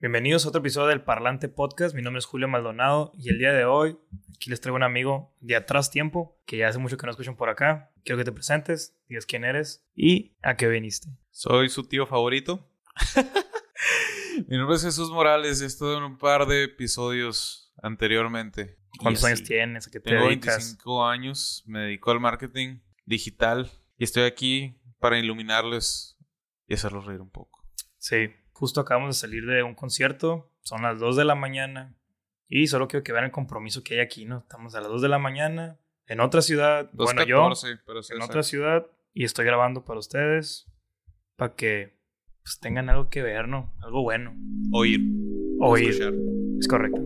Bienvenidos a otro episodio del Parlante Podcast. Mi nombre es Julio Maldonado y el día de hoy aquí les traigo un amigo de atrás tiempo que ya hace mucho que no escuchan por acá. Quiero que te presentes, digas quién eres y a qué viniste. Soy su tío favorito. Mi nombre es Jesús Morales. He estado en un par de episodios anteriormente. ¿Cuántos años tienes? ¿A qué te Tengo dedicas? 25 años. Me dedico al marketing digital y estoy aquí para iluminarles y hacerlos reír un poco. Sí, justo acabamos de salir de un concierto. Son las 2 de la mañana y solo quiero que vean el compromiso que hay aquí, ¿no? Estamos a las 2 de la mañana en otra ciudad. bueno, yo 2.14, pero sí, en otra ciudad y estoy grabando para ustedes para que pues, tengan algo que ver, ¿no? Algo bueno. oír. Oír. escuchar. Es correcto.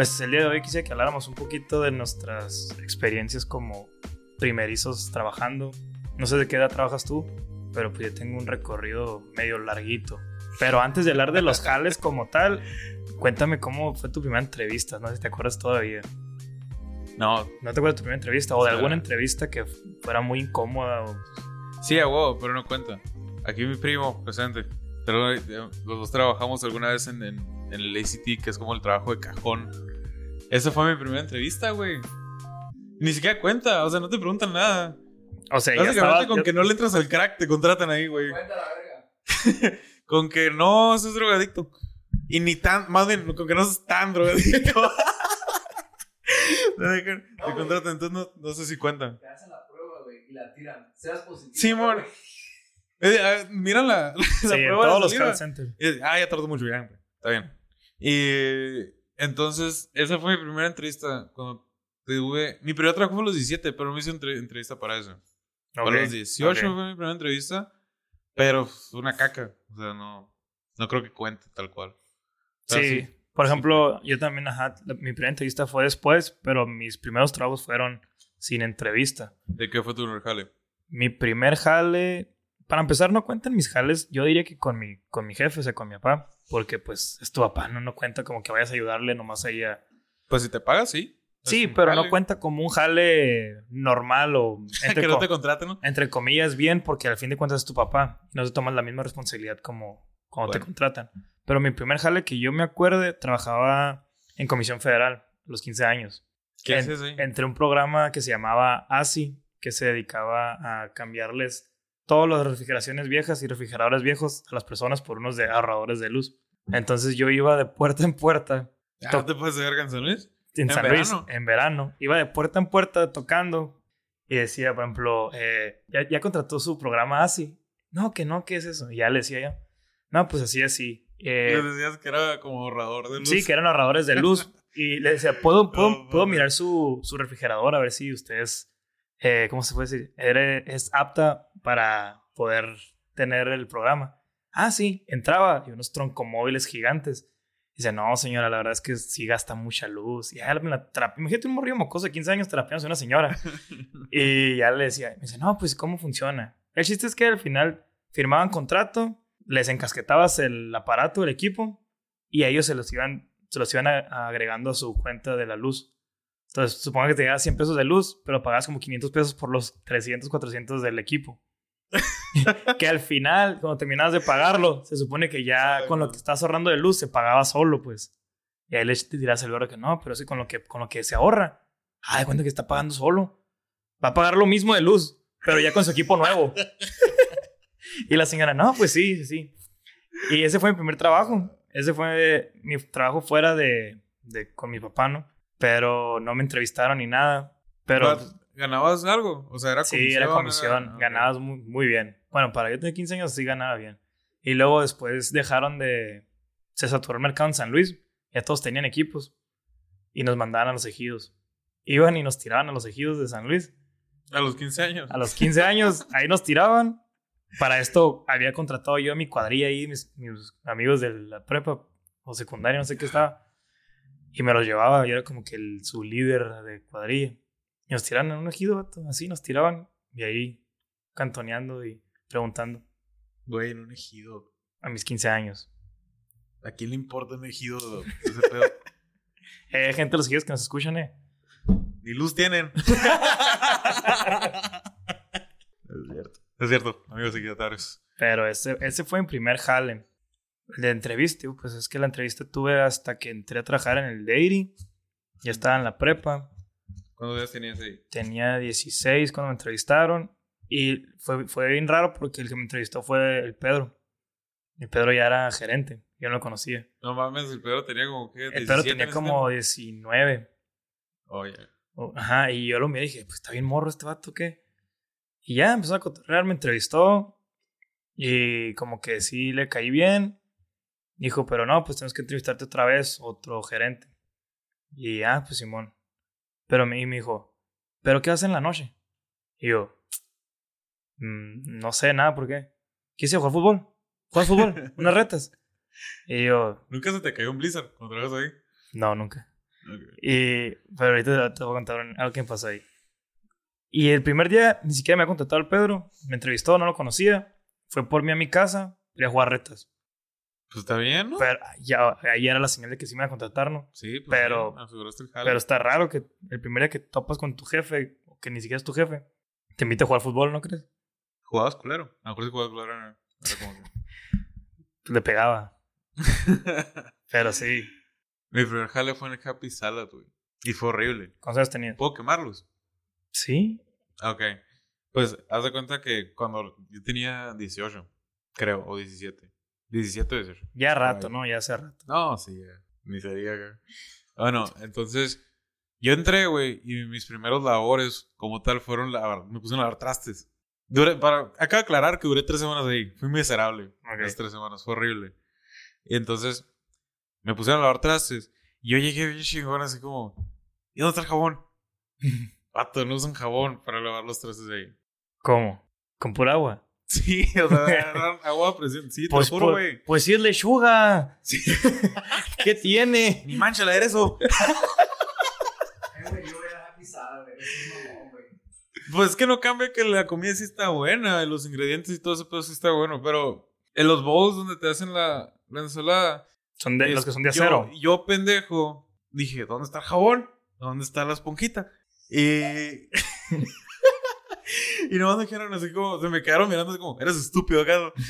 Pues el día de hoy quise que habláramos un poquito de nuestras experiencias como primerizos trabajando. No sé de qué edad trabajas tú, pero pues yo tengo un recorrido medio larguito. Pero antes de hablar de los jales como tal, cuéntame cómo fue tu primera entrevista, no sé si te acuerdas todavía. No, ¿No te acuerdas de tu primera entrevista? O de alguna entrevista que fuera muy incómoda. o- Sí, a pero no cuenta. Aquí mi primo, presente. Pero, eh, Los dos trabajamos alguna vez en, en, en el ACT, que es como el trabajo de cajón. Esa fue mi primera entrevista, güey. Ni siquiera cuenta, o sea, no te preguntan nada. O sea, ya Básicamente estaba... con yo- que no le entras al crack, te contratan ahí, güey. Cuenta la verga. Con que no seas drogadicto. Y ni tan, más bien, con que no seas tan drogadicto. te, contratan, entonces no, no sé si cuentan. Te hacen la prueba, güey, y la tiran. Seas positivo. Simón. güey. Eh, ah, miran la, la Sí, en prueba de todos los call centers. Y- ah, ya tardó mucho, ya, güey. Está bien. Y entonces, esa fue mi primera entrevista. Cuando tuve. Mi primer trabajo fue a los 17, pero no me hice entre- entrevista para eso. Fue Ok, a los 18 ok. fue mi primera entrevista. Pero fue una caca. O sea, no. No creo que cuente tal cual. Pero Sí. Por ejemplo, yo también, ajá, la- mi primera entrevista fue después, pero mis primeros trabajos fueron sin entrevista. ¿De qué fue tu primer jale? Mi primer jale, para empezar, no cuentan mis jales, yo diría que con mi, con mi jefe, o sea, con mi papá, porque pues es tu papá, no, no cuenta como que vayas a ayudarle nomás ahí a... Pues si te pagas, sí. Sí, Es pero no cuenta como un jale normal o entre, que no te contraten, ¿no? entre comillas bien, porque al fin de cuentas es tu papá no se toman la misma responsabilidad como cuando te contratan. Pero mi primer jale que yo me acuerde, trabajaba en Comisión Federal a los 15 años. ¿Qué En-? Entre un programa que se llamaba ASI, que se dedicaba a cambiarles todas las refrigeraciones viejas y refrigeradores viejos a las personas por unos de ahorradores de luz. Entonces yo iba de puerta en puerta Ah, ¿Te puedes ver en San Luis? en, ¿En San Luis verano? en verano. Iba de puerta en puerta tocando y decía, por ejemplo, eh, ¿ya, ya contrató su programa ASI. No, que no, ¿qué es eso? Y ya le decía yo. No, pues así, así. Eh, Les decías que era como ahorrador de luz. Sí, que eran ahorradores de luz. Y le decía, ¿puedo, puedo, puedo mirar su, su refrigerador a ver si usted es, eh, ¿cómo se puede decir? Es apta para poder tener el programa. Ah, sí, entraba y unos troncomóviles gigantes. Dice, no, señora, la verdad es que sí gasta mucha luz. Y ya me la Imagínate un morrillo mocoso de 15 años trapeándose a una señora. Y ya le decía, me dice, no, pues ¿cómo funciona? El chiste es que al final firmaban contrato, les encasquetabas el aparato, el equipo, y a ellos se los iban, se los iban a- agregando a su cuenta de la luz. Entonces, supongo que te llegaba 100 pesos de luz, pero pagabas como 500 pesos por los 300, 400 del equipo. que al final, cuando terminabas de pagarlo, se supone que ya con lo que estás ahorrando de luz se pagaba solo, pues. Y ahí le dirás el que no, pero sí con lo que, con lo que se ahorra. Ah, de cuenta que está pagando solo. Va a pagar lo mismo de luz, pero ya con su equipo nuevo. y la señora, no, pues sí, sí, sí. Y ese fue mi primer trabajo. Ese fue mi trabajo fuera de, de con mi papá, ¿no? Pero no me entrevistaron ni nada. Pero ¿Ganabas algo? O sea, era comisión. sí, era comisión. ok. Ganabas muy, muy bien. Bueno, para yo tener 15 años sí ganaba bien. Y luego después dejaron de... Se saturó el mercado en San Luis. Ya todos tenían equipos. Y nos mandaban a los ejidos. Iban y nos tiraban a los ejidos de San Luis. A los 15 años. A los 15 años, ahí nos tiraban. Para esto había contratado yo a mi cuadrilla ahí, mis, mis amigos de la prepa o secundaria, no sé qué estaba. Y me los llevaba, yo era como que el, su líder de cuadrilla. Y nos tiraban en un ejido, vato, así nos tiraban. Y ahí cantoneando y preguntando Güey, en un ejido. a mis 15 años. ¿A quién le importa un ejido ese pedo? Eh, gente, los hijos que nos escuchan, eh. Ni luz tienen. es cierto. Es cierto, amigos equidatarios. Pero ese, ese fue mi primer jale. De entrevista, pues es que la entrevista tuve hasta que entré a trabajar en el Dairy. Ya estaba en la prepa. ¿Cuántos días tenías ahí? Tenía 16 cuando me entrevistaron. Y fue, fue bien raro porque el que me entrevistó fue el Pedro. El Pedro ya era gerente. Yo no lo conocía. No mames, el Pedro tenía como que. El Pedro tenía como 19. Oye. Oh, ajá, y yo lo miré y dije, pues está bien morro este vato, ¿qué? Y ya empezó a cotorrear, me entrevistó. Y como que sí le caí bien. Dijo, pero no, pues tenemos que entrevistarte otra vez, otro gerente. Y ah, pues Simón. Pero me, y me dijo, ¿pero qué haces en la noche? Y yo, "Mm, no sé nada, ¿por qué? Quise jugar fútbol. ¿Juegas fútbol? ¿Unas retas? Y yo, ¿Nunca se te cayó un blizzard cuando trabajas ahí? no, nunca. Y, pero ahorita te voy a contar algo que me pasó ahí. Y el primer día ni siquiera me ha contactado el Pedro. Me entrevistó, no lo conocía. Fue por mí a mi casa. Quería jugar retas. Pues está bien, ¿no? Pero ya, ahí era la señal de que sí me iba a contactar, ¿no? sí, pues pero- sí, aseguraste el jale. Pero está raro que el primer día que topas con tu jefe, o que ni siquiera es tu jefe, te invite a jugar fútbol, ¿no crees? ¿Jugabas culero? A lo mejor si jugabas culero era, como que... Le pegaba. Pero sí. Mi primer jale fue en el Happy Salad, güey. Y fue horrible. ¿Cuántos años tenías? ¿Puedo quemarlos? Sí. Ah, Ok. Pues, haz de cuenta que cuando yo tenía 18, creo, o 17. 17 o 18. Ya rato, Ay. ¿no? Ya hace rato. No, sí, ya. Ni sería, güey. Bueno, entonces, yo entré, güey, y mis primeros labores, como tal, fueron lavar, me pusieron a lavar trastes. Duré, para, de aclarar que duré tres semanas ahí. Fui miserable. Las tres semanas, fue horrible. Y entonces, me pusieron a lavar trastes. Y yo llegué bien chingón, así como, ¿y dónde está el jabón? Pato, no usan jabón para lavar los trastes de ahí. ¿Cómo? ¿Con pura agua? Sí, o sea, agua a presión. Sí, te Pues, lo juro, pues, güey. pues sí es lechuga. Sí. ¿Qué tiene? Ni mancha la eso. Yo. Pues es que no cambia que la comida sí está buena, y los ingredientes y todo eso, pero sí está bueno. Pero en los bowls donde te hacen la, la ensalada. Son de, es- los que son de yo- acero. Yo, pendejo, dije, ¿dónde está el jabón? ¿Dónde está la esponjita? Y. y nomás me dijeron así como, se me quedaron mirando así como, eres estúpido, acá.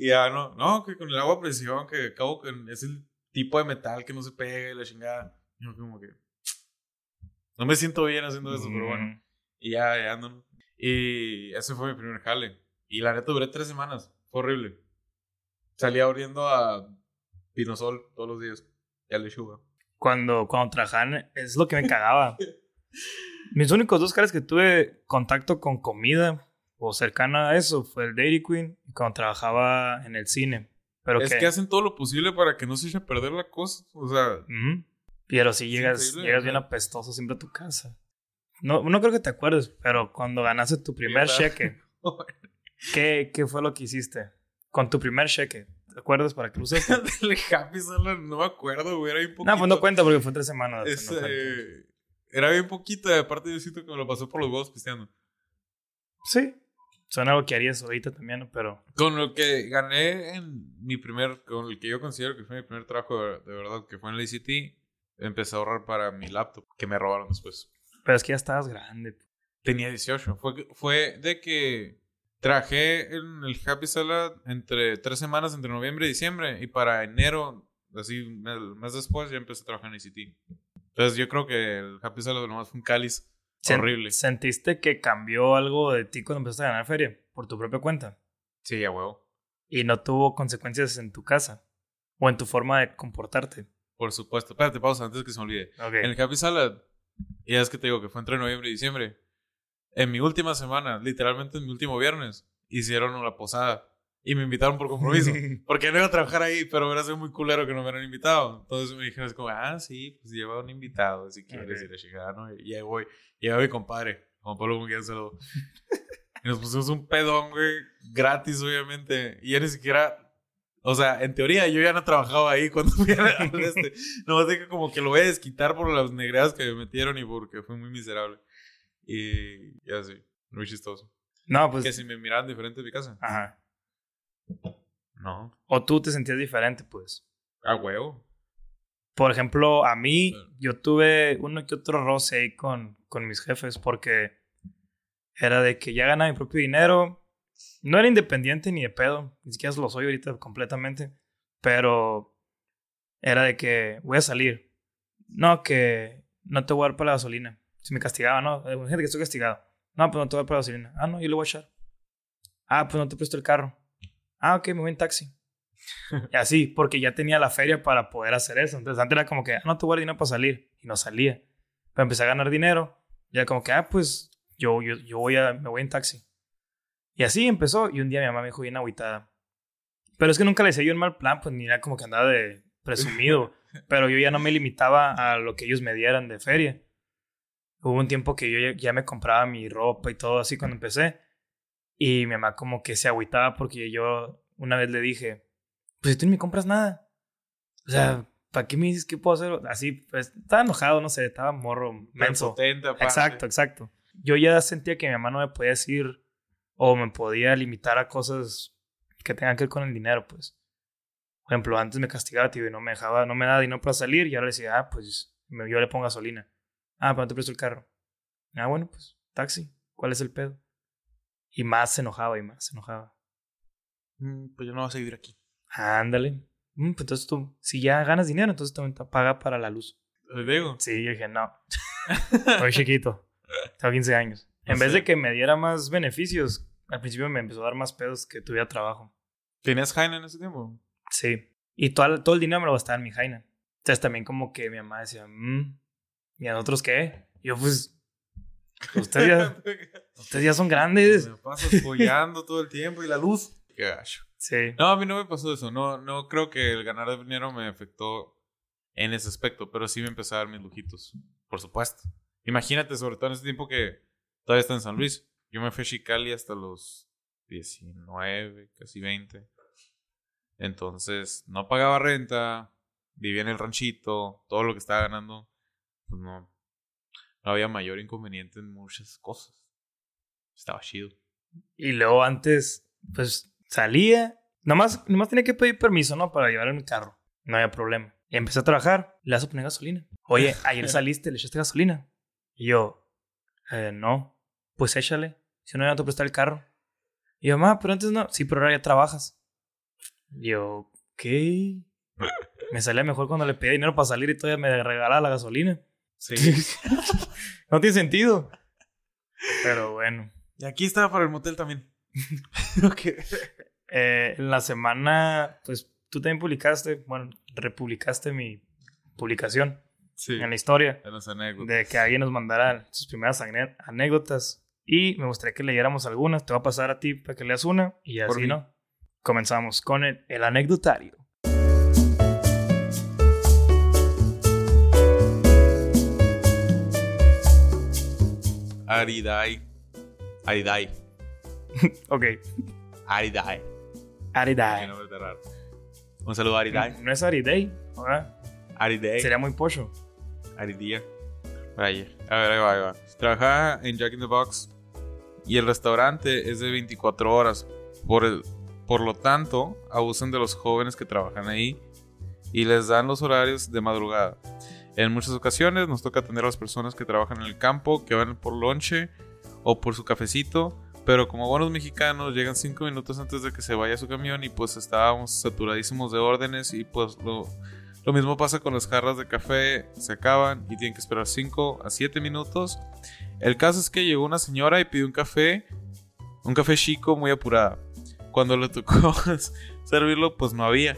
Y ya, no, no, que con el agua a presión, que acabo que es el tipo de metal que no se pega y la chingada. Y yo como que. No me siento bien haciendo eso, pero bueno. Mm. Y ya, ya ando. Y ese fue mi primer jale. Y la neta duré tres semanas. Fue horrible. Salía oliendo a pinosol todos los días. Y a lechuga. Cuando, cuando trabajaban, es lo que me cagaba. Mis únicos dos caras que tuve contacto con comida o cercana a eso fue el Dairy Queen y cuando trabajaba en el cine. Pero es que, que hacen todo lo posible para que no se eche a perder la cosa. O sea. Pero si llegas, llegas bien apestoso siempre a tu casa. No, no creo que te acuerdes, pero cuando ganaste tu primer cheque, ¿qué, ¿qué fue lo que hiciste? Con tu primer cheque, ¿te acuerdas para lo usaste? del Happy Salad no me acuerdo, güey. Era bien poquito. no, pues no cuenta porque fue tres semanas. Es, no cuenta. eh, era bien poquito. y Aparte, yo siento que me lo pasó por los huevos pisteando. Sí, suena algo que harías ahorita también, pero Con lo que gané en mi primer, con el que yo considero que fue mi primer trabajo de, de verdad, que fue en la ICT, empecé a ahorrar para mi laptop, que me robaron después. pero es que ya estabas grande. Tenía 18. Fue, fue de que trabajé en el Happy Salad entre tres semanas, entre noviembre y diciembre, y para enero, así el mes después, ya empecé a trabajar en ICT. Entonces yo creo que el Happy Salad nomás fue un cáliz Sen- horrible. ¿Sentiste que cambió algo de ti cuando empezaste a ganar feria por tu propia cuenta? Sí, a huevo. Y no tuvo consecuencias en tu casa o en tu forma de comportarte. Por supuesto. Espérate, pausa antes que se me olvide. Ok. En el Happy Salad, y es que te digo que fue entre noviembre y diciembre. En mi última semana, literalmente en mi último viernes, hicieron una posada y me invitaron por compromiso. Porque no iba a trabajar ahí, pero hubiera sido muy culero que no me hubieran invitado. Entonces me dijeron, es como, ah, sí, pues lleva un invitado si quieres ir a llegar, ¿no? Y ahí voy. Llega mi compadre, Juan Pablo Munguía, un saludo. Y nos pusimos un pedón, güey, gratis, obviamente. Y ya ni siquiera, o sea, en teoría yo ya no trabajaba ahí cuando fui al este. Nomás dije como que lo voy a desquitar por las negreadas que me metieron y porque fue muy miserable. Y ya sí, muy chistoso. No, pues. que si me miraban diferente en mi casa. Ajá. No. O tú te sentías diferente, pues. A huevo. Por ejemplo, a mí, yo tuve uno que otro roce ahí con, con mis jefes porque era de que ya ganaba mi propio dinero. No era independiente ni de pedo, ni siquiera lo soy ahorita completamente, pero era de que voy a salir. No, que no te voy a dar para la gasolina. Si me castigaba, no, gente que estoy castigado. No, pues no te voy a dar para la gasolina. Ah, no, yo le voy a echar. Ah, pues no te presto el carro. Ah, ok, me voy en taxi. Y así, porque ya tenía la feria para poder hacer eso. Entonces antes era como que, ah, no dar dinero para salir. Y no salía. Pero empecé a ganar dinero. Y era como que, ah, pues yo, yo, yo voy a, me voy en taxi. Y así empezó. Y un día mi mamá me dijo bien agüitada. Pero es que nunca le yo en mal plan, pues ni era como que andaba de presumido. pero yo ya no me limitaba a lo que ellos me dieran de feria. Hubo un tiempo que yo ya, ya me compraba mi ropa y todo así cuando empecé. Y mi mamá como que se agüitaba porque yo una vez le dije, pues si tú ni me compras nada. O sea, ¿para qué me dices que puedo hacer? Así, pues estaba enojado, no sé, estaba morro, menso. Exacto, exacto. Yo ya sentía que mi mamá no me podía decir o me podía limitar a cosas que tengan que ver con el dinero, pues. Por ejemplo, antes me castigaba, tío, y no me dejaba, no me daba dinero para salir, y ahora le decía, ah, pues yo le pongo gasolina. Ah, pero no te presto el carro. Ah, bueno, pues, taxi. ¿Cuál es el pedo? Y más se enojaba y más se enojaba. Mm, Pues yo no voy a seguir aquí. Ándale. Mm, pues entonces tú, si ya ganas dinero, entonces también te paga para la luz. Le digo. Sí, yo dije, no. Estoy chiquito. Tengo 15 años. En No vez sé. de que me diera más beneficios, al principio me empezó a dar más pedos que tuviera trabajo. ¿Tenías Jaina en ese tiempo? Sí. Y todo, todo el dinero me lo gastaba en mi jaina. Entonces también como que mi mamá decía, mmm, ¿y a nosotros qué? Y yo, pues, ustedes ya, ustedes ya son grandes. Me pasas follando todo el tiempo y la luz. Qué gacho. Sí. No, a mí no me pasó eso. No, no creo que el ganar dinero me afectó en ese aspecto, pero sí me empecé a dar mis lujitos. Por supuesto. Imagínate, sobre todo en ese tiempo que todavía está en San Luis. Yo me fui a Chicali hasta los 19, casi 20. Entonces, no pagaba renta, vivía en el ranchito, todo lo que estaba ganando, pues no, no había mayor inconveniente en muchas cosas. Estaba chido. Y luego antes, pues, salía. Nomás, nomás tenía que pedir permiso, ¿no? Para llevar mi carro. No había problema. Y empecé a trabajar. Le vas a poner gasolina. Oye, ayer saliste, le echaste gasolina. Y yo, eh, no. Pues échale. Si no, ya no te prestar el carro. Y yo, mamá, pero antes no. Sí, pero ahora ya trabajas. Y yo, ¿qué? Me salía mejor cuando le pedía dinero para salir y todavía me regalaba la gasolina. Sí. no tiene sentido. Pero bueno. y aquí estaba para el motel también. ok. Eh, en la semana, pues tú también publicaste, bueno, republicaste mi publicación Sí. en la historia En las anécdotas. de que alguien nos mandara sus primeras anécdotas y me gustaría que leyéramos algunas. Te va a pasar a ti para que leas una y así. ¿no? Comenzamos con el, el anecdotario. Aridai. Aridai. Ok, Aridai. Qué Aridai. nombre tan raro. Un saludo a Aridai. No es Aridei, ¿verdad? Aridai. Sería muy pocho. Aridía. Vaya. A ver, ahí va, ahí va. Trabajaba en Jack in the Box y el restaurante es de 24 horas. Por, el, por lo tanto, abusan de los jóvenes que trabajan ahí y les dan los horarios de madrugada. En muchas ocasiones nos toca atender a las personas que trabajan en el campo, que van por lonche o por su cafecito, pero como buenos mexicanos llegan 5 minutos antes de que se vaya su camión y pues estábamos saturadísimos de órdenes y pues lo, lo mismo pasa con las jarras de café, se acaban y tienen que esperar 5 a 7 minutos. El caso es que llegó una señora y pidió un café, un café chico muy apurada. Cuando le tocó servirlo, pues no había.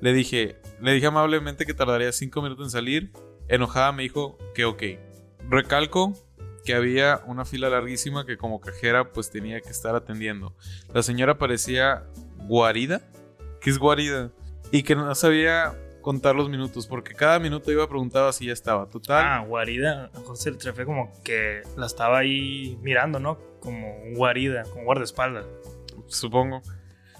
Le dije, le dije amablemente que tardaría 5 minutos en salir. Enojada me dijo que ok. Recalco que había una fila larguísima que como cajera pues tenía que estar atendiendo. La señora parecía guarida. ¿Qué es guarida? Y que no sabía contar los minutos porque cada minuto iba preguntaba si ya estaba. Total. Ah, guarida. A se le fue como que la estaba ahí mirando, ¿no? Como guarida, como guardaespaldas. Supongo.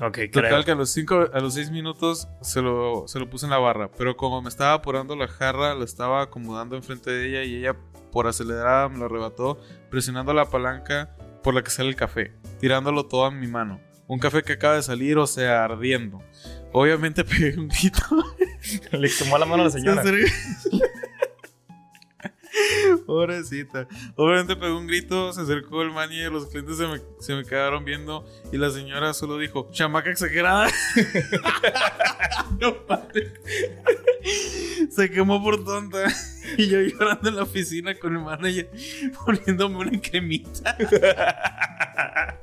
Ok, creo. Total que a los cinco, a los 6 minutos se lo, se lo puse en la barra. Pero como me estaba apurando la jarra, la estaba acomodando enfrente de ella y ella por acelerada me lo arrebató, presionando la palanca por la que sale el café, tirándolo todo en mi mano. Un café que acaba de salir, o sea, ardiendo. Obviamente pegué un grito. Le quemó la mano a la señora. Se Pobrecita. Obviamente pegó un grito, se acercó el man y los clientes se me, se me quedaron viendo y la señora solo dijo, chamaca exagerada. no mames. Se quemó por tonta. Y yo llorando en la oficina con el manager poniéndome una cremita.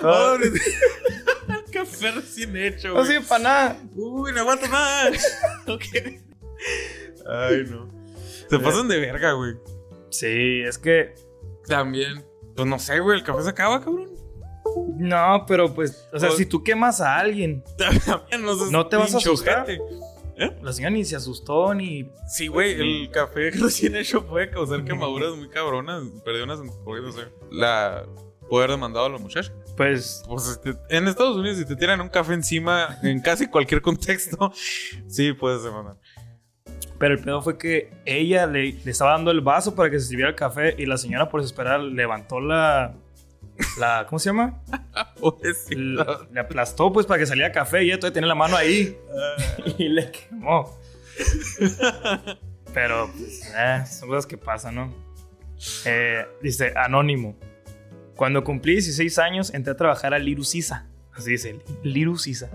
Pobre- el café recién hecho. No sirve para nada. Uy, no aguanto más. Ok. Ay, no. Se pasan de verga, güey. Sí, es que. También. Pues no sé, güey. El café se acaba, cabrón. No, pero pues. O sea, Pues- si tú quemas a alguien, También no, No te vas a asustar. ojete. la señora ni se asustó ni. Sí, güey. El café recién hecho puede causar quemaduras muy cabronas. Perdí unas. no sé. La. Haber demandado a la muchacha. Pues. Pues este, en Estados Unidos, si te tiran un café encima, en casi cualquier contexto, sí puedes demandar. Pero el pedo fue que ella le, le estaba dando el vaso para que se sirviera el café y la señora, por desesperar, levantó la. la ¿Cómo se llama? Le aplastó, pues, para que saliera café y ella todavía tenía la mano ahí. y le quemó. Pero, pues, eh, son cosas que pasan, ¿no? Eh, dice, anónimo. Cuando cumplí 16 años, entré a trabajar a Liru Sisa. Así dice, Liru Sisa.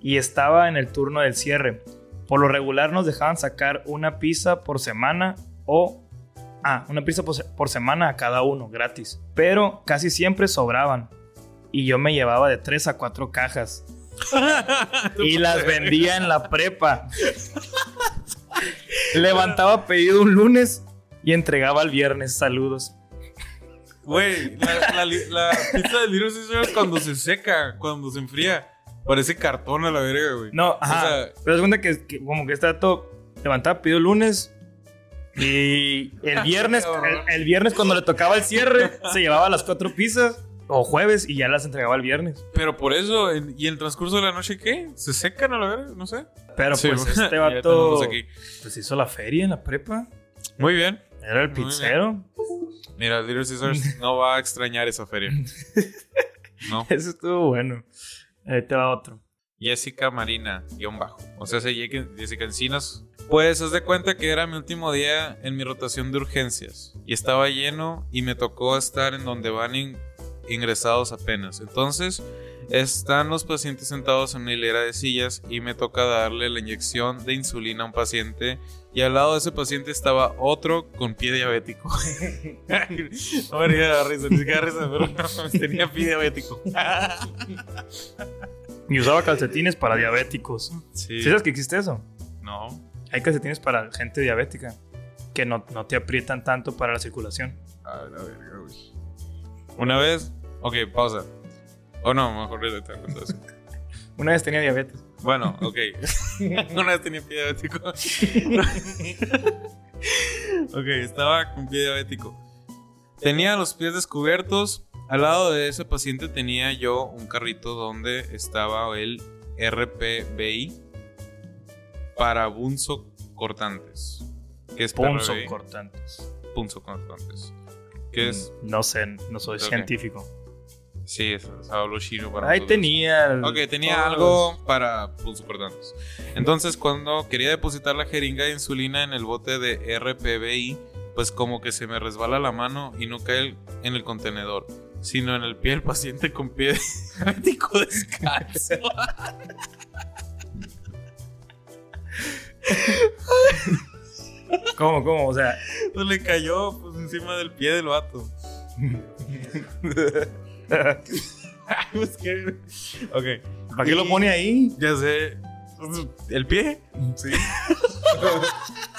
Y estaba en el turno del cierre. Por lo regular nos dejaban sacar una pizza por semana o... Ah, una pizza por, se- por semana a cada uno, gratis. Pero casi siempre sobraban. Y yo me llevaba de 3 a 4 cajas. y las vendía en la prepa. Levantaba pedido un lunes y entregaba el viernes. Saludos. Güey, la, la, li- la pizza de Little Caesars cuando se seca, cuando se enfría, parece cartón a la verga, güey. No, ajá. sea- pero es cuenta que, que como que está todo. Levantaba pedido el lunes. Y el viernes, el, el viernes cuando le tocaba el cierre, se llevaba las cuatro pizzas. O jueves y ya las entregaba el viernes. Pero por eso, en- ¿y en el transcurso de la noche qué? ¿Se secan a la verga? No sé. Pero Sí, pues este vato aquí. pues hizo la feria en la prepa. Muy bien. Era el Muy bien. pizzero. Mira, Little Caesars no va a extrañar esa feria. No. Eso estuvo bueno. Ahí te va otro. Jessica Marina, guion bajo. O sea, se Jessica Encinas. Pues, haz de cuenta que era mi último día en mi rotación de urgencias. Y estaba lleno y me tocó estar en donde van in- ingresados apenas. Entonces, están los pacientes sentados en una hilera de sillas y me toca darle la inyección de insulina a un paciente. Y al lado de ese paciente estaba otro con pie diabético. no me ría de risa, ni siquiera risa, pero no, tenía pie diabético. Y usaba calcetines para diabéticos. Sí. ¿Sí sabes que existe eso? No. Hay calcetines para gente diabética. Que no, no te aprietan tanto para la circulación. A la verga, güey. Una vez. Ok, pausa. O no, mejor le te cuento eso. Una vez tenía diabetes. Bueno, ok. Una vez tenía pie diabético. ok, estaba con pie diabético. Tenía los pies descubiertos. Al lado de ese paciente tenía yo un carrito donde estaba el RPBI para bunzo cortantes. Que es Punzo cortantes. punzo cortantes. Que es. No sé, no soy científico. Sí, es, chino para Ahí tenía. Ok, tenía todos algo para pulso cortantes. Entonces, cuando quería depositar la jeringa de insulina en el bote de RPBI, pues como que se me resbala la mano y no cae en el contenedor, sino en el pie del paciente con pie diabético descalzo. los- ¿Cómo, cómo? O sea, Pues le cayó pues, encima del pie del vato. Pues, ¿qué? ok, ¿para qué lo pone ahí? ya sé. ¿El pie? Sí.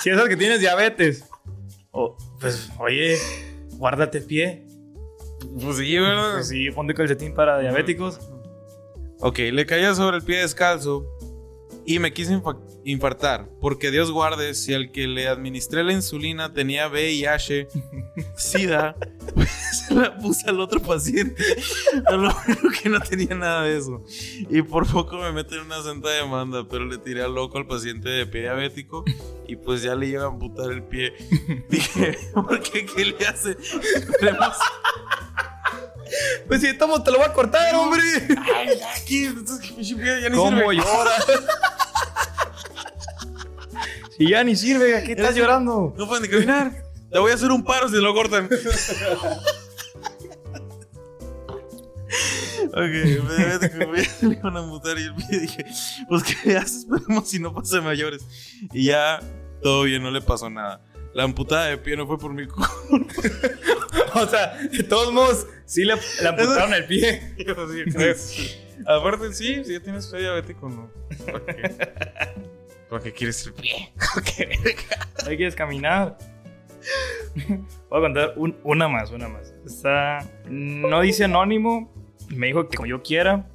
Si es el que tienes diabetes. O, pues, oye, guárdate pie. Pues sí, ¿verdad? Pues sí, ponte calcetín para diabéticos. Ok, le caía sobre el pie descalzo y me quise infa- infartar, porque Dios guarde si al que le administré la insulina tenía VIH, SIDA, se la puse al otro paciente, a lo bueno que no tenía nada de eso. Y por poco me meten en una santa demanda, pero le tiré al loco al paciente de pie diabético y pues ya le iba a amputar el pie. Dije, ¿por qué? ¿Qué le hace? Esperemos, Pues si tomo, te lo voy a cortar, hombre. Ay, aquí, entonces, pinche pie ya ni ¿Cómo sirve. llora? si ya ni sirve, ¿a qué estás llorando? No pueden ni caminar. Te voy a hacer un paro si lo cortan. ok, me le iban a amputar y el pie dije, pues qué haces, esperemos si no pasa mayores. Y ya, todo bien, no le pasó nada. La amputada de pie no fue por mi culpa. O sea, de todos modos, sí le, le amputaron el pie. Sí, creo. Aparte, sí, si ya tienes fe diabético, no. ¿Para qué? ¿Para qué quieres el pie? Ahí quieres caminar. Voy a contar un- una más, una más. Está. No dice anónimo. Me dijo que como yo quiera.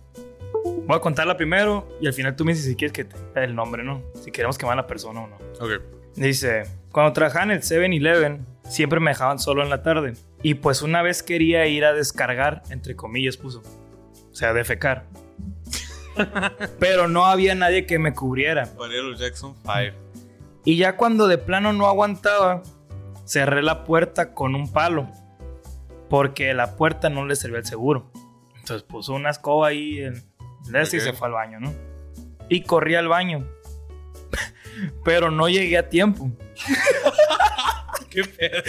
Voy a contarla primero y al final tú me dices si quieres que te el nombre, ¿no? Si queremos quemar a la persona o no. Ok. Dice, cuando trabajaba en el 7-Eleven, siempre me dejaban solo en la tarde. Y pues una vez quería ir a descargar, entre comillas puso. O sea, defecar. Pero no había nadie que me cubriera. Marielo Jackson 5. Y ya cuando de plano no aguantaba, cerré la puerta con un palo. Porque la puerta no le servía el seguro. Entonces puso una escoba ahí en de ese y se fue al baño, ¿no? Y corrí al baño. Pero no llegué a tiempo. ¿Qué pedo?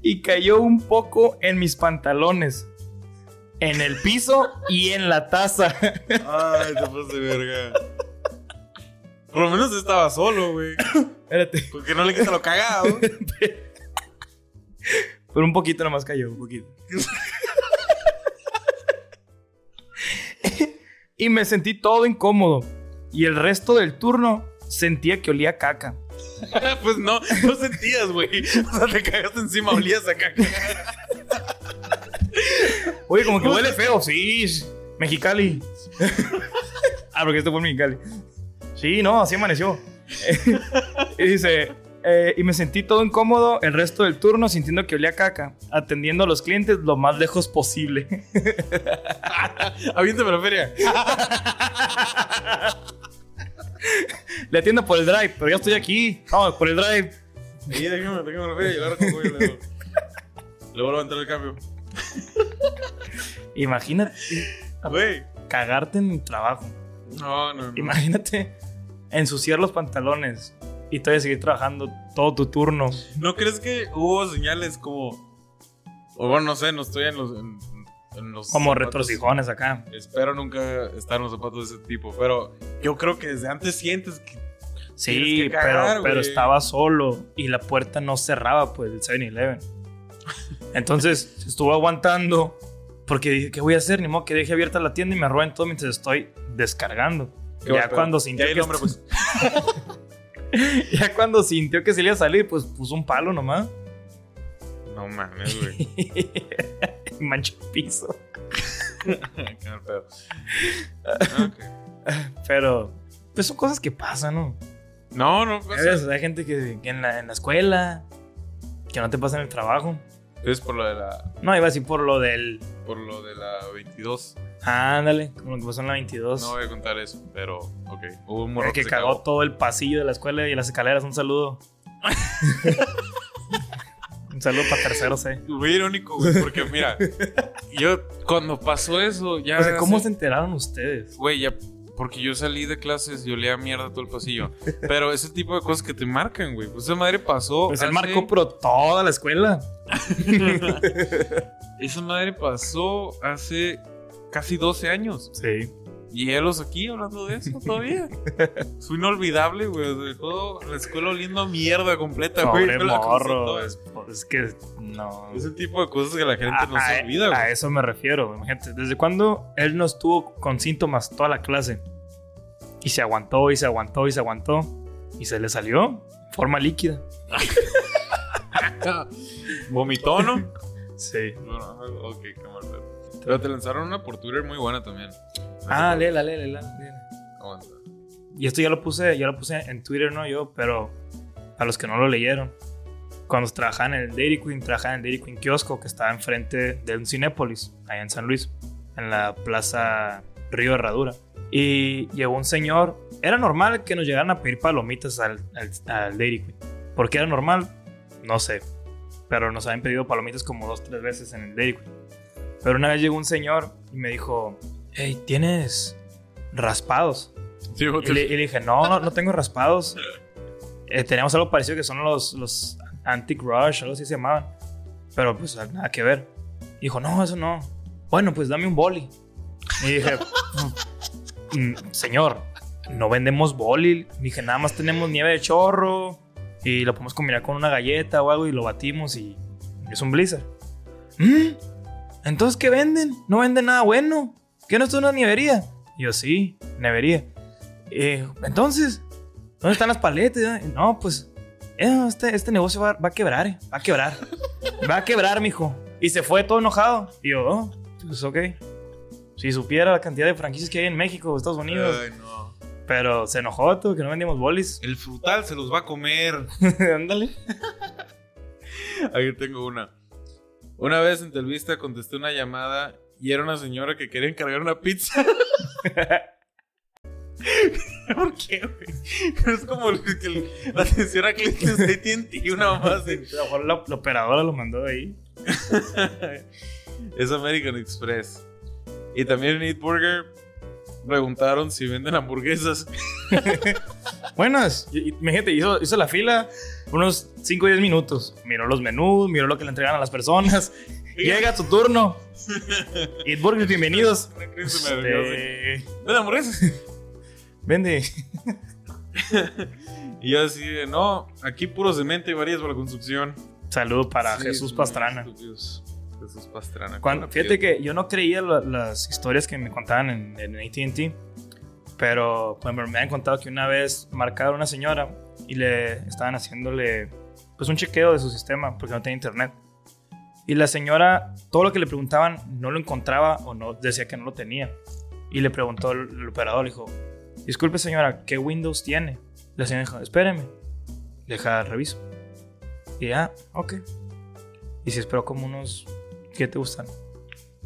Y cayó un poco en mis pantalones. En el piso y en la taza. Ay, te pasaste de verga. Por lo menos estaba solo, güey. Espérate. Porque no le quita lo cagado. Pero un poquito nomás cayó, un poquito. Y me sentí todo incómodo. Y el resto del turno sentía que olía caca. pues no, no sentías, güey. O sea, te cagaste encima, olías a caca. Oye, como que huele feo. Sí, Mexicali. ah, porque este fue en Mexicali. Sí, no, así amaneció. y dice, eh, y me sentí todo incómodo el resto del turno sintiendo que olía caca, atendiendo a los clientes lo más lejos posible. Aviéntame la feria. Le atiendo por el drive, pero ya estoy aquí. Vamos, por el drive. Ahí déjame, déjame la feria y y luego. Le vuelvo a entrar el cambio. Imagínate cagarte en el trabajo. No, no, no. Imagínate ensuciar los pantalones y todavía seguir trabajando todo tu turno. ¿No crees que hubo señales como. O bueno, no sé, no estoy en los. En, en los Como zapatos. retrocijones acá. Espero nunca estar en los zapatos de ese tipo. Pero yo creo que desde antes sientes que. Sí, que cagar, pero, pero estaba solo y la puerta no cerraba, pues, el 7-Eleven. Entonces estuvo aguantando porque dije, ¿qué voy a hacer? Ni modo que deje abierta la tienda y me roben todo mientras estoy descargando. Qué Ya cuando sintió que hombre, pues. Ya cuando sintió que se le iba a salir, pues puso un palo nomás. No mames, güey. y manchó el piso. Qué mal pedo. Ok. Pero, pues son cosas que pasan, ¿no? No, no, A veces hay gente que, que en, la, en la escuela, que no te pasa en el trabajo. es por lo de la. No, iba a decir por lo del. Por lo de la 22. Ándale, como lo que pasó en la 22. No voy a contar eso, pero. Ok. Hubo un el morro que se cagó todo el pasillo de la escuela y las escaleras. Un saludo. un saludo para terceros, eh. Muy irónico, güey, porque mira, yo cuando pasó eso, ya. O sea, ¿cómo hace- se enteraron ustedes? Güey, ya. Porque yo salí de clases y olía mierda todo el pasillo. Pero ese tipo de cosas que te marcan, güey. Pues esa madre pasó. Pues él hace- marcó pero toda la escuela. Esa madre pasó hace casi 12 años. Sí. Y élos aquí hablando de eso todavía. Fue inolvidable, güey. Dejó la escuela oliendo a mierda completa, güey. Morro. Es, es que no. Es el tipo de cosas que la gente no a, se a- olvida, a güey. eso me refiero, imagínate. ¿Desde cuándo él no estuvo con síntomas toda la clase? Y se aguantó y se aguantó y se aguantó. Y se le salió forma líquida. Vomitó, ¿no? Sí. Ok, qué mal. Pero te lanzaron una por Twitter muy buena también. Ah, léela, léela, léela. Aguanta. Y esto ya lo puse, ya lo puse en Twitter, no yo, pero a los que no lo leyeron. Cuando trabajaban en el Dairy Queen, trabajaban en el Dairy Queen Kiosco, que estaba enfrente de un Cinépolis, allá en San Luis, en la plaza Río Herradura. Y llegó un señor, era normal que nos llegaran a pedir palomitas al, al, al Dairy Queen. ¿Por qué era normal? No sé. Pero nos habían pedido palomitas como dos, tres veces en el Dairy Queen. Pero una vez llegó un señor y me dijo, hey, ¿tienes raspados? Sí, Y le, y le dije, no, no, no tengo raspados. Eh, teníamos algo parecido que son los, los Antique Rush, algo así se llamaban. Pero pues nada que ver. Y dijo, no, eso no. Bueno, pues dame un boli. Y dije, "Mm, señor, no vendemos boli. Dije, nada más tenemos nieve de chorro. Y lo podemos combinar con una galleta o algo y lo batimos y es un blizzard. "Mm, Entonces, ¿qué venden? No venden nada bueno. ¿Qué no es una nievería? Y yo, sí, nevería. Eh, entonces, ¿dónde están las paletas? No, pues, eh, este, este negocio va, va a quebrar, eh, va a quebrar. Va a quebrar, mijo. Y se fue todo enojado. Y yo, oh, pues ok. Si supiera la cantidad de franquicias que hay en México Estados Unidos. Ay, no. Pero se enojó tú, que no vendíamos bolis. El frutal se los va a comer. Ándale. Aquí tengo una. Una vez en Telvista contesté una llamada y era una señora que quería encargar una pizza. ¿Por qué, güey? Es como que el- la atención a clientes de AT&T, una mamá así. A lo mejor la, la operadora lo mandó ahí. Es American Express. Y también en Eat Burger preguntaron si venden hamburguesas. Buenas. Imagínate, hizo, hizo la fila unos 5 o 10 minutos. Miró los menús, miró lo que le entregan a las personas. Llega tu turno. Eat Burgers, bienvenidos. Este, ¿Venden hamburguesas? Vende. Y yo así de, no, aquí puro cemento y varillas para la construcción. Saludo para Sí, Jesús Pastrana. Jesús Pastrana. Cuando, fíjate que yo no creía la- las historias que me contaban en, en ATT, pero pues, me han contado que una vez marcaron a una señora y le estaban haciéndole pues un chequeo de su sistema porque no tenía internet. Y la señora, todo lo que le preguntaban, no lo encontraba o no decía que no lo tenía. Y le preguntó el, operador, dijo, disculpe señora, ¿qué Windows tiene? La señora dijo, espéreme, deja reviso. Y ya, ok. Y se esperó como unos ¿Qué te gustan?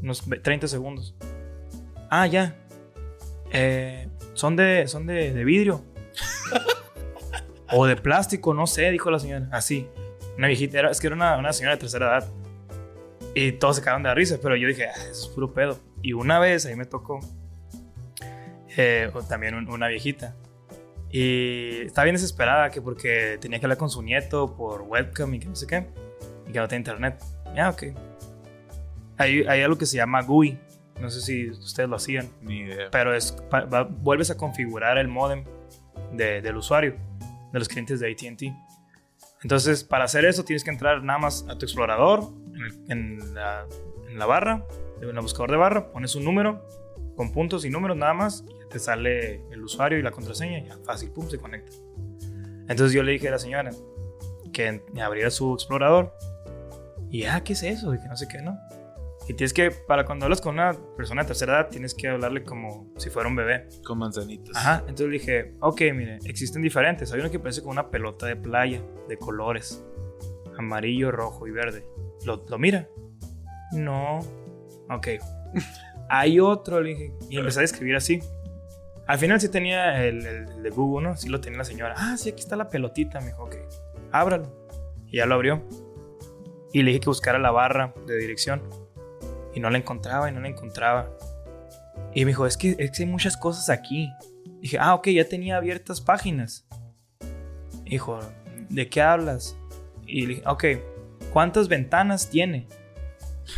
Unos ve- 30 segundos. Ah, ya. Eh, son de, son de, de vidrio. O de plástico, no sé, dijo la señora. Así. Una viejita. Era, es que era una, una señora de tercera edad. Y todos se quedaron de la risa, pero yo dije, "Ah, eso es puro pedo. Y una vez ahí me tocó eh, o también un- una viejita. Y estaba bien desesperada que porque tenía que hablar con su nieto por webcam y que no sé qué. Y que no tenía internet. Ya, ok. Hay, hay algo que se llama GUI. No sé si ustedes lo hacían. Ni idea. Pero es, pa- va- vuelves a configurar el modem de- del usuario, de los clientes de ATT. Entonces, para hacer eso, tienes que entrar nada más a tu explorador, en, la, barra, en el buscador de barra, pones un número con puntos y números nada más, y te sale el usuario y la contraseña, ya fácil, pum, se conecta. Entonces yo le dije a la señora que abriera su explorador, y ah, ¿qué es eso? Y que no sé qué, ¿no? Y tienes que, para cuando hablas con una persona de tercera edad, tienes que hablarle como si fuera un bebé. Con manzanitas. Ajá, entonces le dije, ok, mire, existen diferentes. Hay uno que parece como una pelota de playa, de colores, amarillo, rojo y verde. ¿Lo, lo mira? No. Ok. Hay otro, le dije, y empecé a describir así. Al final sí tenía el, el- el de Google, ¿no? Sí lo tenía la señora. Ah, sí, aquí está la pelotita. Me dijo, ok, ábralo. Y ya lo abrió. Y le dije que buscara la barra de dirección. Y no la encontraba y no la encontraba. Y me dijo, es que, es que hay muchas cosas aquí. Dije, ah, ok, ya tenía abiertas páginas. Dijo, ¿de qué hablas? Y le dije, ok, ¿cuántas ventanas tiene?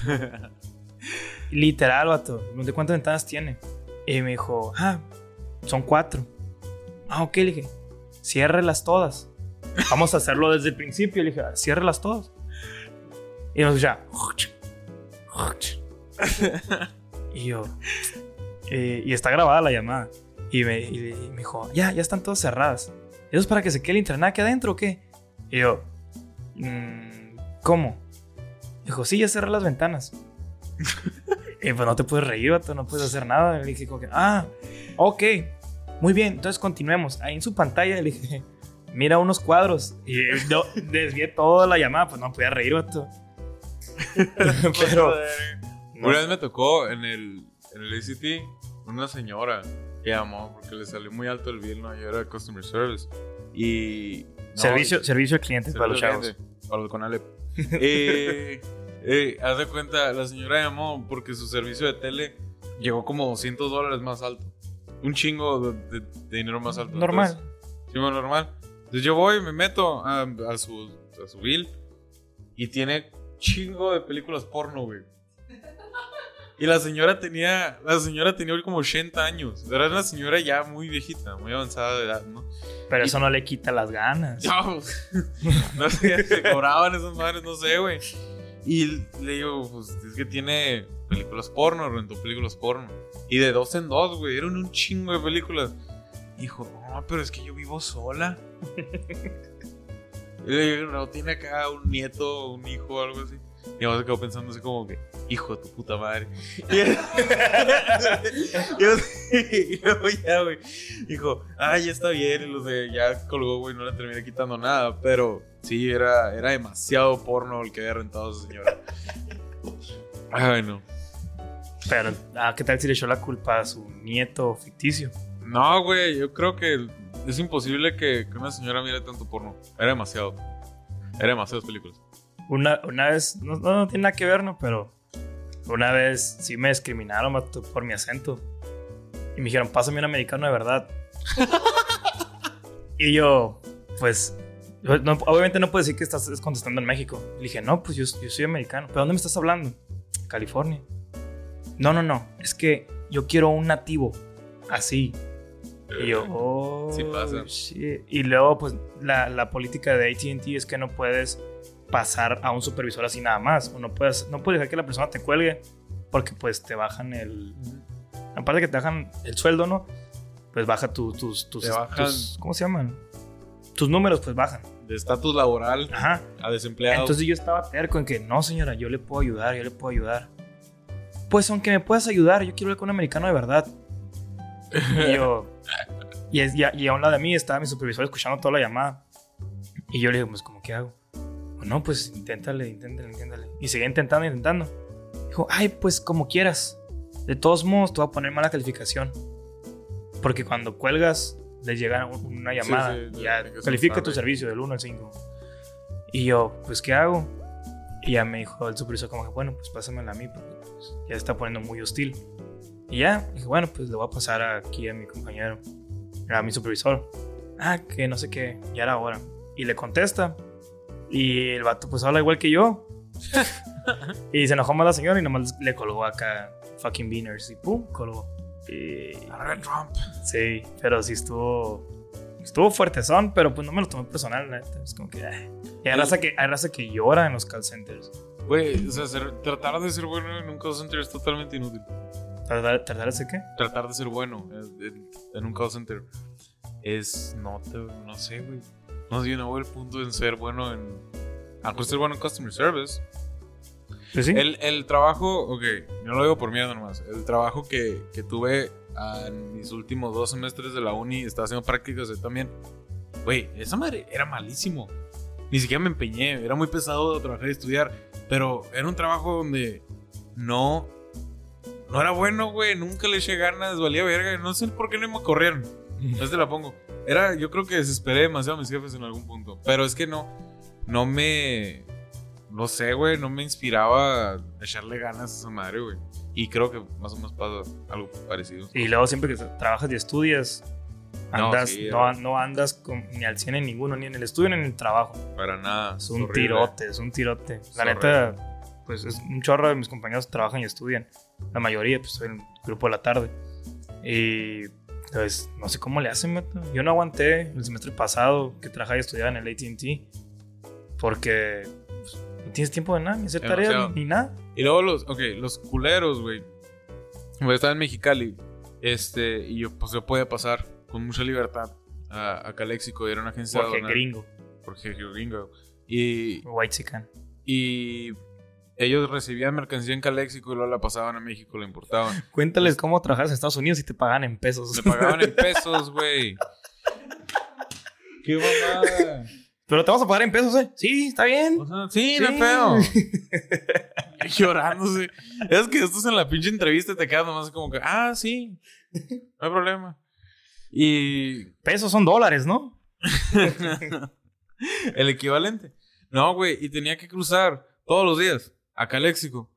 Literal, vato. ¿De cuántas ventanas tiene? Y me dijo, ah, son cuatro. Ah, ok, le dije, ciérrelas todas. Vamos a hacerlo desde el principio. Le dije, "Ah, ciérrelas todas. Y nos escucha, y yo, eh, y está grabada la llamada. Y me, y me dijo, ya, ya están todas cerradas. ¿Eso es para que se quede el internet aquí adentro o qué? Y yo, "Mm, ¿cómo? Dijo, sí, ya cerré las ventanas. y pues no te puedes reír, vato, no puedes hacer nada. Le dije, como que, ah, ok, muy bien, entonces continuemos. Ahí en su pantalla le dije, mira unos cuadros. Y yo desvié toda la llamada, pues no podía reír, vato. Pero, Una vez me tocó en el, en el ACT una señora que llamó porque le salió muy alto el bill, ¿no? Yo era customer service. Y. no, servicio, servicio al cliente para los chavos. cliente, Para los con Alep. Eh, Eh, haz de cuenta, la señora llamó porque su servicio de tele llegó como 200 dólares más alto. Un chingo de, de- de dinero más alto. Normal. Entonces, sí, normal. Entonces yo voy, me meto a, a su, a su bill y tiene chingo de películas porno, güey. Y la señora tenía, la señora tenía como 80 años. Era una señora ya muy viejita, muy avanzada de edad, ¿no? Pero eso no le quita las ganas. No, no sé, se cobraban esas madres, no sé, güey. Y le digo, pues es que tiene películas porno, rentó películas porno. Y de dos en dos, güey, eran un chingo de películas. Dijo, no, pero es que yo vivo sola. y le digo, no, tiene acá un nieto, un hijo algo así. Y además se quedó pensando así como que, hijo de tu puta madre. Y, luego ya, güey, dijo, ah, ya está bien. Y los de, ya colgó, güey, no le terminé quitando nada. Pero sí, era, era demasiado porno el que había rentado esa señora. Ay, no. Pero, ah, ¿qué tal si le echó la culpa a su nieto ficticio? No, güey, yo creo que es imposible que, que una señora mire tanto porno. Era demasiado. Era demasiadas películas. Una, una vez, no, no, no tiene nada que ver, ¿no? Pero una vez sí me discriminaron vato, por mi acento. Y me dijeron, pásame un americano de verdad. y yo, pues, no- obviamente no puedo decir que estás contestando en México. Le dije, no, pues yo, yo soy americano. ¿Pero dónde me estás hablando? California. No, no, no. Es que yo quiero un nativo. Así. Y yo, oh, Sí pasa. shit. Y luego, pues, la, la política de ATT es que no puedes pasar a un supervisor así nada más. O no puedes, no puedes dejar que la persona te cuelgue porque, pues, te bajan el. Aparte que te bajan el sueldo, ¿no? Pues baja tu- tus, tus, tus- ¿Cómo se llaman? Tus números, pues bajan. De estatus laboral Ajá. a desempleado. Entonces yo estaba terco en que, no, señora, yo le puedo ayudar, yo le puedo ayudar. Pues aunque me puedas ayudar, yo quiero hablar con un americano de verdad. Y yo. Y, y a, y a un lado de mí estaba mi supervisor escuchando toda la llamada. Y yo le dije, pues, ¿cómo qué hago? No, pues inténtale, inténtale, inténtale. Y seguía intentando, intentando. Dijo, ay, pues como quieras. De todos modos, te voy a poner mala calificación. Porque cuando cuelgas, les llega un- una llamada. sí, ya califica tu servicio del 1 al 5. Y yo, pues, ¿qué hago? Y ya me dijo el supervisor, como que, bueno, pues pásamela a mí, porque pues, ya está poniendo muy hostil. Y ya, dije, bueno, pues le voy a pasar aquí a mi compañero, a mi supervisor. Ah, que no sé qué, ya era hora. Y le contesta. Y el vato, pues habla igual que yo. y se enojó más la señora y nomás le colgó acá fucking beaners y pum, colgó. Y Trump. sí, pero sí estuvo. Estuvo fuertezón, pero pues no me lo tomé personal, neta. Es como que. ay. Y hay raza que, hay raza que llora en los call centers. Güey, o sea, ser- tratar de ser bueno en un call center es totalmente inútil. ¿Tardar, tardar ese qué? Tratar de ser bueno en, en- en un call center es. No, te, no sé, güey. No no veo el punto en ser bueno en. A lo mejor ser bueno en customer service. Pues sí. El, el trabajo, ok, yo no lo digo por miedo nomás. El trabajo que, que tuve en mis últimos dos semestres de la uni, estaba haciendo prácticas yo también. Güey, esa madre era malísimo. Ni siquiera me empeñé, era muy pesado trabajar y estudiar. Pero era un trabajo donde no. No era bueno, güey. Nunca le eché ganas, valía verga. No sé por qué no me corrieron. No te la pongo. Era, yo creo que desesperé demasiado a mis jefes en algún punto. Pero es que no. No me. No sé, güey. No me inspiraba a echarle ganas a esa madre, güey. Y creo que más o menos pasa algo parecido. Y luego siempre que trabajas y estudias, No, andas, sí, no, era- no andas con- ni al 100 en ninguno, ni en el estudio ni en el trabajo. Para nada. Es un horrible. tirote, es un tirote. La Es neta, pues es un chorro de mis compañeros trabajan y estudian. La mayoría, pues estoy en el grupo de la tarde. Y pues no sé cómo le hacen. Yo no aguanté el semestre pasado que trabajaba y estudiaba en el ATT. Porque pues, no tienes tiempo de nada, ni hacer tareas, ni, nada. Y luego los, ok, los culeros, güey. Estaba en Mexicali. Este, y yo, pues yo podía pasar con mucha libertad a, a Calexico y era una agencia Porque gringo, Porque gringo. Y, white chican. y ellos recibían mercancía en Calexico y luego la pasaban a México, la importaban. Cuéntales cómo trabajas en Estados Unidos y te pagan en pesos. Le pagaban en pesos, güey. ¡Qué mamada! Pero te vamos a pagar en pesos, ¿eh? Sí, está bien. O sea, sí, no Sí. hay pedo. Llorándose. Es que estás en la pinche entrevista y te quedas nomás como que, ah, sí, no hay problema. Y Pesos son dólares, ¿no? el equivalente. No, güey, y tenía que cruzar todos los días a Caléxico.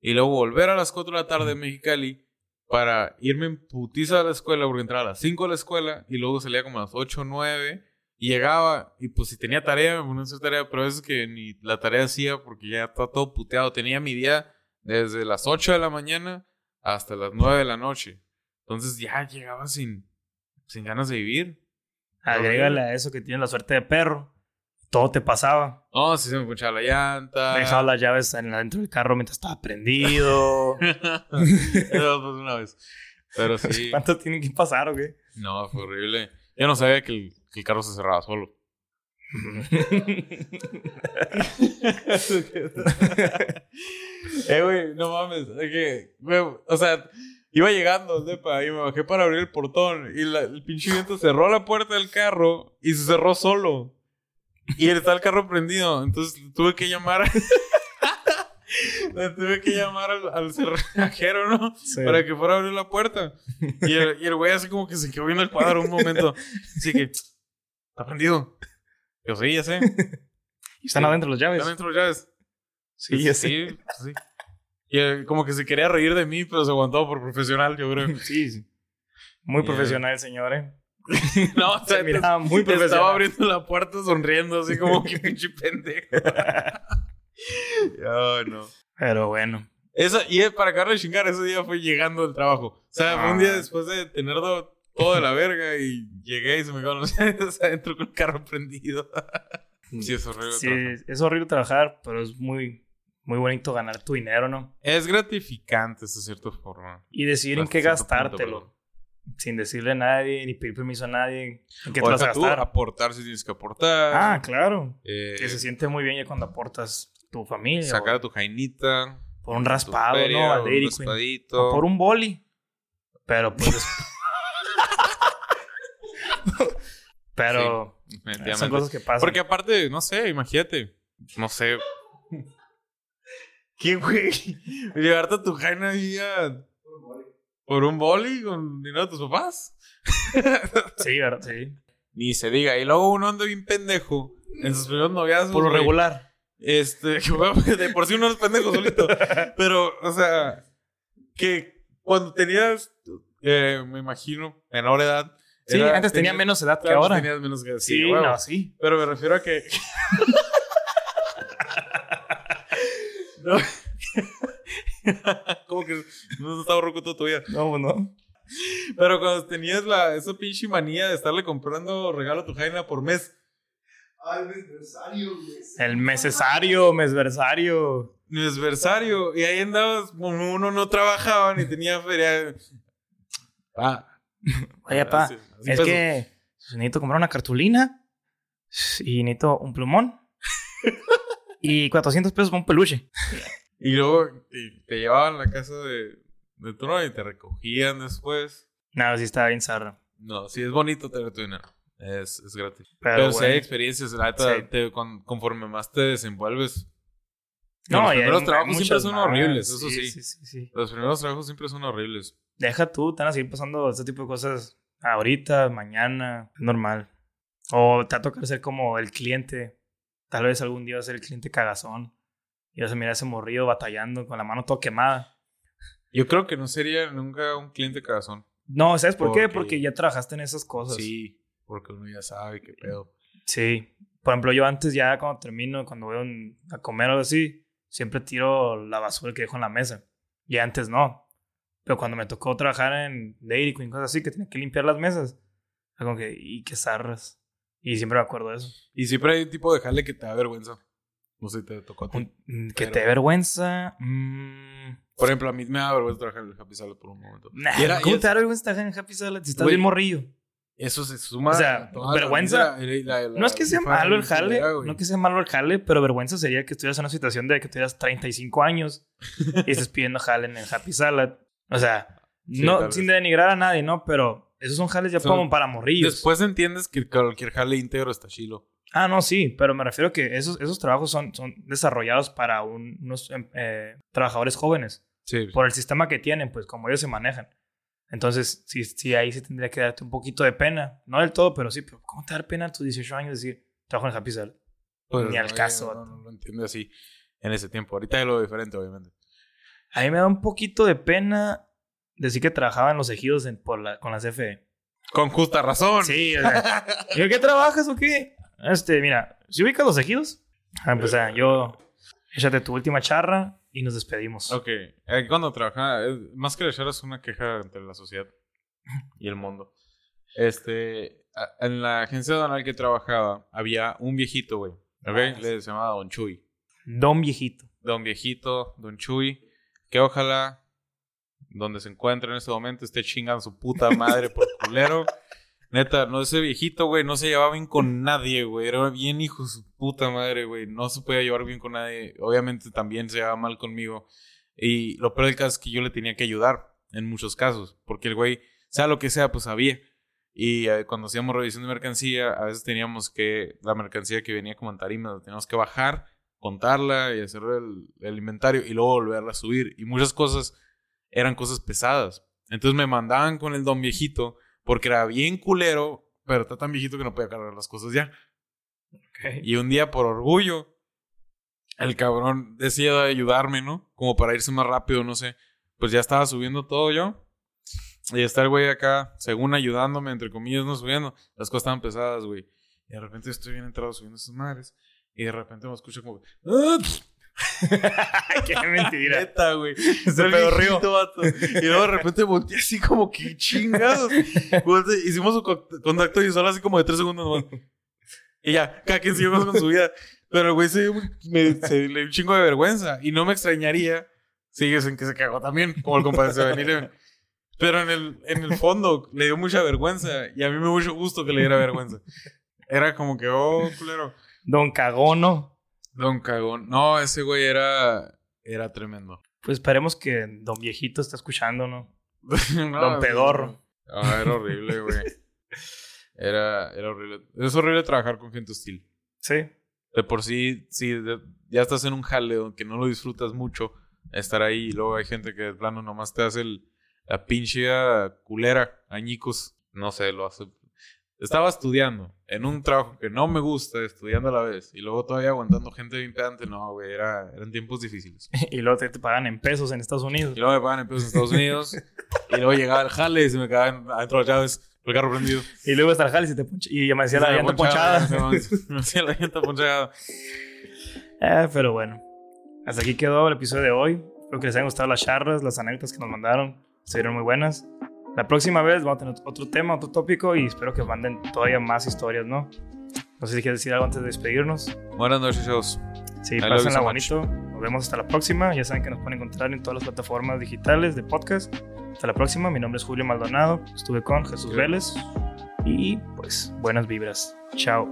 Y luego volver a las 4 de la tarde en Mexicali para irme en putiza a la escuela, porque entraba a las 5 a la escuela y luego salía como a las 8 o 9 y llegaba y pues si tenía tarea, me ponía a hacer tarea, pero a veces que ni la tarea hacía porque ya estaba todo puteado. Tenía mi día desde las 8 de la mañana hasta las 9 de la noche. Entonces ya llegaba sin, sin ganas de vivir. Agrégale a eso que tienes la suerte de perro. Todo te pasaba. No, si se me ponchaba la llanta. Dejaba las llaves en dentro del carro mientras estaba prendido. Eso fue una vez. Pero sí. ¿Cuánto tienen que pasar o qué? No, fue horrible. Yo no sabía que el, que el carro se cerraba solo. eh, güey, no mames. Es que, güey, o sea, iba llegando depa y me bajé para abrir el portón y la- el pinche viento cerró la puerta del carro y se cerró solo. Y está el carro prendido. Entonces tuve que llamar. Le tuve que llamar al, al cerrajero, ¿no? Sí. Para que fuera a abrir la puerta. Y el, y el güey así como que se quedó viendo el cuadro un momento. Así que, ¿está prendido? Yo sí, ya sé. ¿Y están Sí. adentro las llaves? ¿Están dentro las llaves? Sí, ya sé. Sí, pues sí. Y él como que se quería reír de mí, pero se aguantó por profesional, yo creo. Sí, sí. Muy Yeah. profesional el señor, ¿eh? No, o sea, Se miraba muy te- te profesional. Estaba abriendo la puerta sonriendo, así como que pinche pendejo. No. Pero bueno. Eso, y es para acabar de chingar, ese día fue llegando del trabajo. O sea, fue un día Ah. después de tener do- todo de la verga y llegué y se me quedaron los dientes adentro con el carro prendido. sí, es horrible. Sí, trabajar. es horrible trabajar, pero es muy, muy bonito ganar tu dinero, ¿no? Es gratificante, hasta cierta forma. Y decidir en qué punto, gastártelo. perdón. Sin decirle a nadie, ni pedir permiso a nadie. ¿En qué te vas a deja tú gastar? aportar si tienes que aportar. Ah, claro. Eh, Que se siente muy bien ya cuando aportas tu familia. sacar o a tu jainita. por un raspado, feria, ¿no? Un raspadito. O por un boli. Pero pues. Pero son cosas que pasan. Porque aparte, no sé, imagínate. No sé. ¿Qué, güey? Llevarte a tu jaina ahí a- por un boli con dinero de tus papás. Sí, ¿verdad? Sí. Ni se diga. Y luego uno anda bien pendejo en sus primeros noviazgos. Por lo güey. regular. Este, que, bueno, de por sí uno es pendejo solito. Pero, o sea, que cuando tenías, eh, me imagino, menor edad. Sí, era- antes tenía menos edad que ahora. Tenías menos que Sí, huevo. no, sí. Pero me refiero a que. no. Como que no estaba roco toda tu vida. No, pues no. Pero cuando tenías la, esa pinche manía de estarle comprando regalo a tu jaina por mes. Ay, mi aniversario, güey. El mesesario, mesversario. Aniversario. Y ahí andabas, como uno no trabajaba ni tenía feria. Ah. Oye, pa, así- así es que necesito comprar una cartulina y necesito un plumón y 400 pesos para un peluche. Y luego te, te llevaban a la casa de, de tu novia y te recogían después. No, sí estaba bien zarra. No, sí es bonito tener tu dinero. Es, es gratis. Pero, Pero, sí hay experiencias, la neta, Sí. te- con- conforme más te desenvuelves. No, los hay- primeros hay trabajos siempre son horribles, eso sí. Sí, sí, sí. Los primeros trabajos siempre son horribles. Deja tú, te van a seguir pasando este tipo de cosas ahorita, mañana, es normal. O te va a tocar ser como el cliente. Tal vez algún día vas a ser el cliente cagazón. Y vas a mirar a ese morrido batallando con la mano toda quemada. Yo creo que no sería nunca un cliente cagazón. No, ¿sabes por qué? Porque- ya trabajaste en esas cosas. Sí, porque uno ya sabe qué pedo. Sí. Por ejemplo, yo antes ya cuando termino, cuando voy a comer o algo así, siempre tiro la basura que dejo en la mesa. Y antes no. Pero cuando me tocó trabajar en Dairy Queen, cosas así, que tenía que limpiar las mesas, como que, y qué zarras. Y siempre me acuerdo de eso. Y siempre hay un tipo de jale que te da vergüenza. No sé si te tocó a ti. Un- mm, que Pero- te vergüenza. mm, Por ejemplo, a mí me da vergüenza trabajar en el Happy Salad por un momento. nah, Y era- ¿Cómo te da vergüenza trabajar en Happy Salad si estás bien morrillo? Eso se suma. O sea, a vergüenza- vida, la- la- la- No es que sea malo el jale, güey. no que sea malo el jale, pero vergüenza sería que estuvieras en una situación de que tuvieras 35 años y estés pidiendo jale en el Happy Salad. O sea, Sí, no sin denigrar a nadie, ¿no? Pero esos son jales ya como para morrillos. Después entiendes que cualquier jale íntegro está chilo. Ah, no, sí, pero me refiero que esos, esos trabajos son, son desarrollados para un- unos em, eh, trabajadores jóvenes. Sí. Por el sistema que tienen, pues como ellos se manejan. Entonces, sí, sí, ahí sí tendría que darte un poquito de pena. No del todo, pero sí. Pero ¿Cómo te da pena a tus 18 años decir, trabajo en el Happy Salad? Pues, Ni al no, caso. No, no lo entiendo así. en ese tiempo. Ahorita es lo diferente, obviamente. A mí me da un poquito de pena decir que trabajaba en los ejidos en- por la, con la CFE. Con justa razón. Sí, o sea, ¿yo qué trabajas o qué? Este, mira, ¿si ubicas los ejidos? Ah, pues ah, yo, échate tu última charra y nos despedimos. Ok, eh, cuando trabajaba, eh, más que la charla es una queja entre la sociedad y el mundo. Este, en la agencia donal que trabajaba había un viejito, güey. Ok, le se llamaba Don Chuy. Don viejito. Don viejito, Don Chuy, que ojalá donde se encuentre en este momento esté chingando su puta madre por culero. Neta, no, ese viejito, güey, no se llevaba bien con nadie, güey. Era bien hijo de su puta madre, güey. No se podía llevar bien con nadie. Obviamente también se llevaba mal conmigo. Y lo peor del caso es que yo le tenía que ayudar en muchos casos. Porque el güey, sea lo que sea, pues sabía. Y eh, cuando hacíamos revisión de mercancía, a veces teníamos que, la mercancía que venía como en tarima, la teníamos que bajar, contarla y hacer el, el inventario y luego volverla a subir. Y muchas cosas eran cosas pesadas. Entonces me mandaban con el don viejito porque era bien culero, pero está tan viejito que no podía cargar las cosas ya. Y un día, por orgullo, el cabrón decía ayudarme, ¿no? Como para irse más rápido, no sé. Pues ya estaba subiendo todo yo. Y está el güey acá, según ayudándome, entre comillas, no subiendo. Las cosas estaban pesadas, güey. Y de repente estoy bien entrado subiendo esas madres. Y de repente me escucho como... "Ah, Qué mentira. Neta, güey. Ese Soy pedo viejito, río. vato. Y luego de repente volteé así como que chingados. Volteé, Hicimos un co- contacto visual así como de tres segundos nomás. Y ya, cada quien siguió con su vida. Pero el güey se, me, se le dio un chingo de vergüenza. Y no me extrañaría si ellos en que se cagó también, como el compadre de venir. Pero en el, en el fondo le dio mucha vergüenza. Y a mí me dio mucho gusto que le diera vergüenza. Era como que, oh, culero. Don Cagono. Don cagón. No, ese güey era, era tremendo. Pues esperemos que Don Viejito esté escuchando, ¿no? No, Don Pedorro. Ah, era horrible, güey. Era, era horrible. Es horrible trabajar con gente hostil. Sí. De por sí, de- ya estás en un jaleo que no lo disfrutas mucho, estar ahí y luego hay gente que de plano nomás te hace el, la pinche culera, añicos. No sé, lo hace. Estaba estudiando en un trabajo que no me gusta, estudiando a la vez, y luego todavía aguantando gente bien pedante. No, güey, era, eran tiempos difíciles. Y luego te, te pagan en pesos en Estados Unidos. Y luego me pagan en pesos en Estados Unidos, y luego llegaba el jale y se me quedaban adentro las llaves, el carro prendido. Y luego hasta el jale y, se te poncha- y me decía la Se me llanta ponchada. se Me hacía la llanta ponchada. Eh, pero bueno. Hasta aquí quedó el episodio de hoy. Espero que les hayan gustado las charlas, las anécdotas que nos mandaron. Estuvieron muy buenas. La próxima vez vamos a tener otro tema, otro tópico y espero que manden todavía más historias, ¿no? No sé si quieres decir algo antes de despedirnos. Buenas noches, chavos. Sí, pásenla bonito. Nos vemos hasta la próxima. Ya saben que nos pueden encontrar en todas las plataformas digitales de podcast. Hasta la próxima. Mi nombre es Julio Maldonado. Estuve con Jesús. Vélez. Y pues, buenas vibras. Chao.